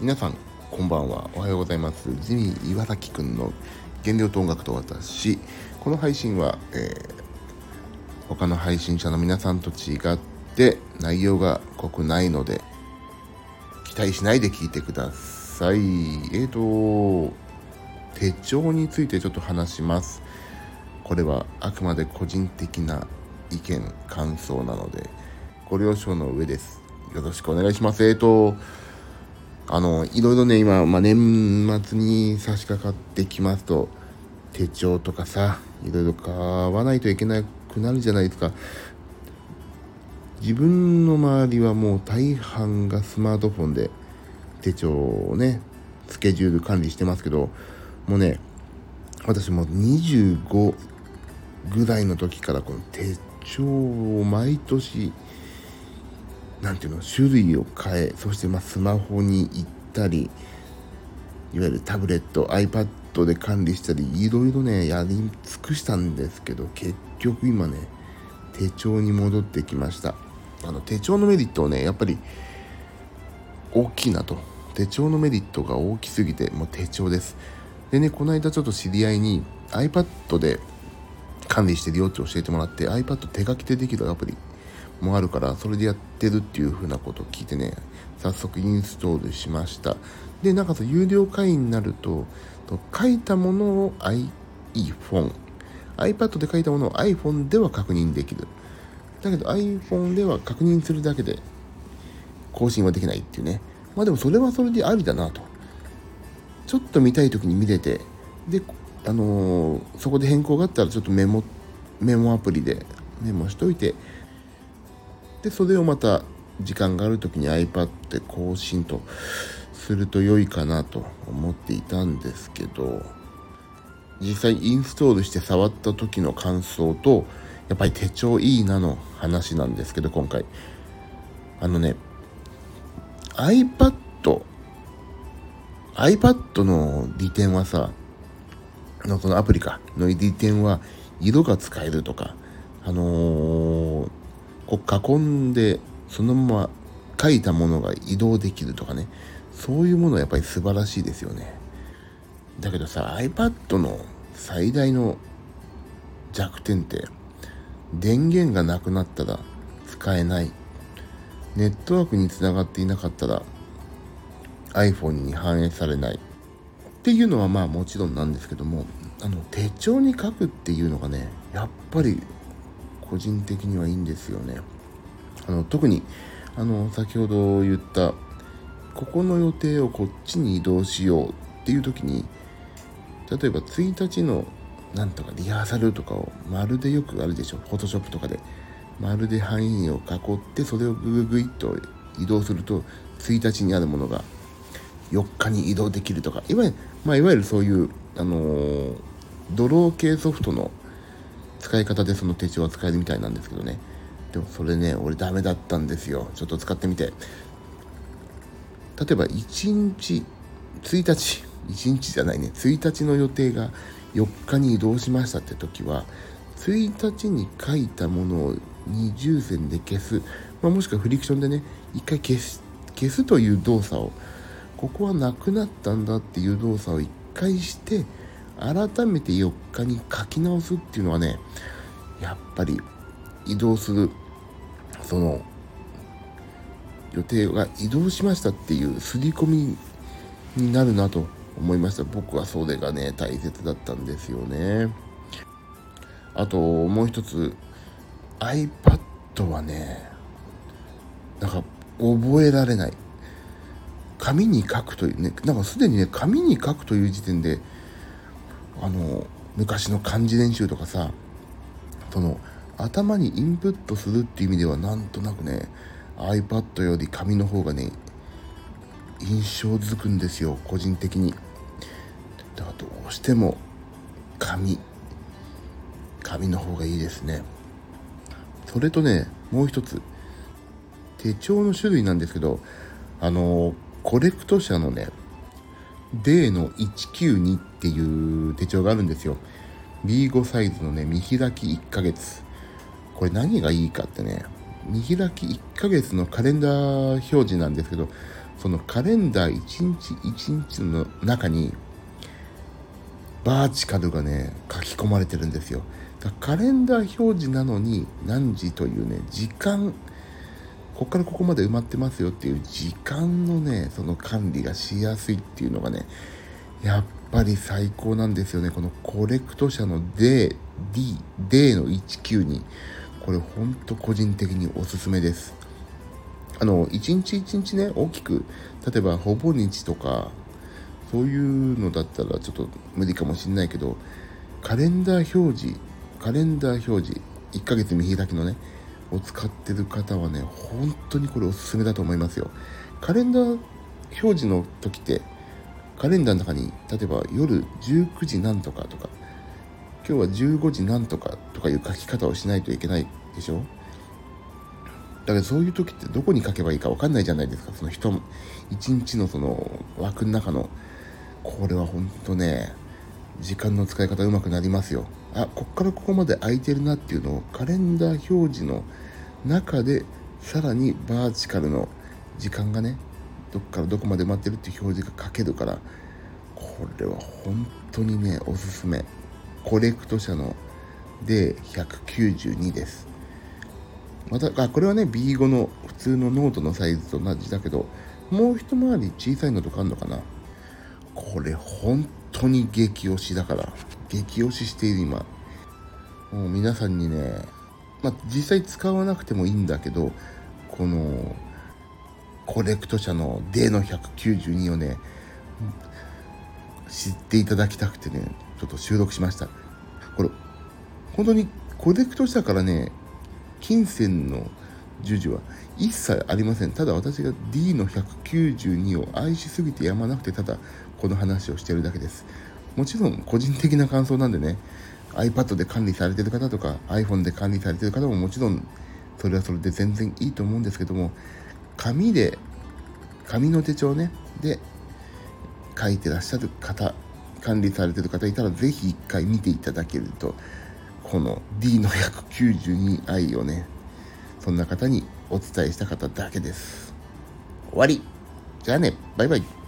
皆さんこんばんは。おはようございます。ジミー岩崎くんの原料と音楽と私。この配信は、えー、他の配信者の皆さんと違って内容が濃くないので期待しないで聞いてください。えーと手帳についてちょっと話します。これはあくまで個人的な意見感想なのでご了承の上ですよろしくお願いしますえーとあの、いろいろね、今、まあ、年末に差し掛かってきますと、手帳とかさ、いろいろ買わないといけなくなるじゃないですか。自分の周りはもう大半がスマートフォンで手帳をね、スケジュール管理してますけど、もうね、私も25ぐらいの時からこの手帳を毎年なんていうの種類を変えそしてまスマホに行ったりいわゆるタブレット iPad で管理したりいろいろねやり尽くしたんですけど結局今ね手帳に戻ってきました。あの手帳のメリットをねやっぱり大きいなと。手帳のメリットが大きすぎてもう手帳です。でねこの間ちょっと知り合いに iPad で管理してるよって教えてもらって iPad 手書きでできるアプリもあるからそれでやってるっていう風なことを聞いてね早速インストールしました。でなんかさ有料会員になると書いたものを iPhone iPad で書いたものを iPhone では確認できる。だけど iPhone では確認するだけで更新はできないっていうね。まあでもそれはそれでありだなと。ちょっと見たい時に見れてであのー、そこで変更があったらちょっとメモメモアプリでメモしといてでそれをまた時間がある時に iPad で更新とすると良いかなと思っていたんですけど実際インストールして触った時の感想とやっぱり手帳いいなの話なんですけど今回。あのね iPad iPad の利点はさのそのアプリか。の利点は色が使えるとか。あのーこう囲んでそのまま書いたものが移動できるとかね。そういうものはやっぱり素晴らしいですよね。だけどさ iPad の最大の弱点って電源がなくなったら使えない。ネットワークにつながっていなかったら iPhone に反映されない。っていうのはまあもちろんなんですけどもあの手帳に書くっていうのがねやっぱり個人的にはいいんですよね。あの特にあの先ほど言ったここの予定をこっちに移動しようっていう時に例えば1日のなんとかリハーサルとかをまるでよくあるでしょフォトショップとかで。まるで範囲を囲ってそれをグググイッと移動すると1日にあるものが4日に移動できるとか。いわゆる,、まあ、いわゆるそういう、あのー、ドロー系ソフトの使い方でその手帳は使えるみたいなんですけどね。でもそれね俺ダメだったんですよ。ちょっと使ってみて。例えば1日1日1日じゃないね。1日の予定が4日に移動しましたって時は1日に書いたものを二重線で消す、まあ、もしくはフリクションでね一回消す消すという動作をここはなくなったんだっていう動作を一回して改めて4日に書き直すっていうのはねやっぱり移動するその予定が移動しましたっていう刷り込みになるなと思いました。僕はそれがね大切だったんですよね。あともう一つ iPad はねなんか覚えられない。紙に書くというねなんかすでにね紙に書くという時点であの昔の漢字練習とかさその頭にインプットするっていう意味ではなんとなくね iPad より紙の方がね印象づくんですよ個人的に。だからどうしても紙。紙の方がいいですね。それとねもう一つ。手帳の種類なんですけどあのコレクト社のね D の192っていう手帳があるんですよ。B5 サイズのね、見開き1ヶ月。これ何がいいかってね、見開き1ヶ月のカレンダー表示なんですけどそのカレンダー1日1日の中にバーチカルがね書き込まれてるんですよだカレンダー表示なのに何時というね時間ここからここまで埋まってますよっていう時間のねその管理がしやすいっていうのがねやっぱり最高なんですよね。このコレクト社の D, D, D の19にこれほんと個人的におすすめです。あの一日一日ね大きく例えばほぼ日とかそういうのだったらちょっと無理かもしんないけどカレンダー表示カレンダー表示1ヶ月見開きのねを使ってる方はね本当にこれおすすめだと思いますよ。カレンダー表示の時ってカレンダーの中に例えば夜19時なんとかとか今日は15時なんとかとかいう書き方をしないといけないでしょ？だからそういう時ってどこに書けばいいか分かんないじゃないですか。その人一日のその枠の中の。これは本当ね時間の使い方うまくなりますよ。あこっからここまで空いてるなっていうのをカレンダー表示の中でさらにバーチカルの時間がねどっからどこまで埋まってるっていう表示が書けるからこれは本当にねおすすめ。コレクト社ので192です。またあこれはね B5 の普通のノートのサイズと同じだけどもう一回り小さいのとかあるのかな？これ本当に激推しだから激推ししている今。もう皆さんにねまあ実際使わなくてもいいんだけどこのコレクト社の D の192をね知っていただきたくてねちょっと収録しました。これ本当にコレクト社からね金銭の授受は一切ありません。ただ私が D の192を愛しすぎてやまなくてただこの話をしてるだけです。もちろん個人的な感想なんでね iPad で管理されてる方とか iPhone で管理されてる方ももちろんそれはそれで全然いいと思うんですけども紙で紙の手帳ねで書いてらっしゃる方管理されてる方いたらぜひ一回見ていただけるとこの D の 192i をねそんな方にお伝えした方だけです。終わり。じゃあね。バイバイ。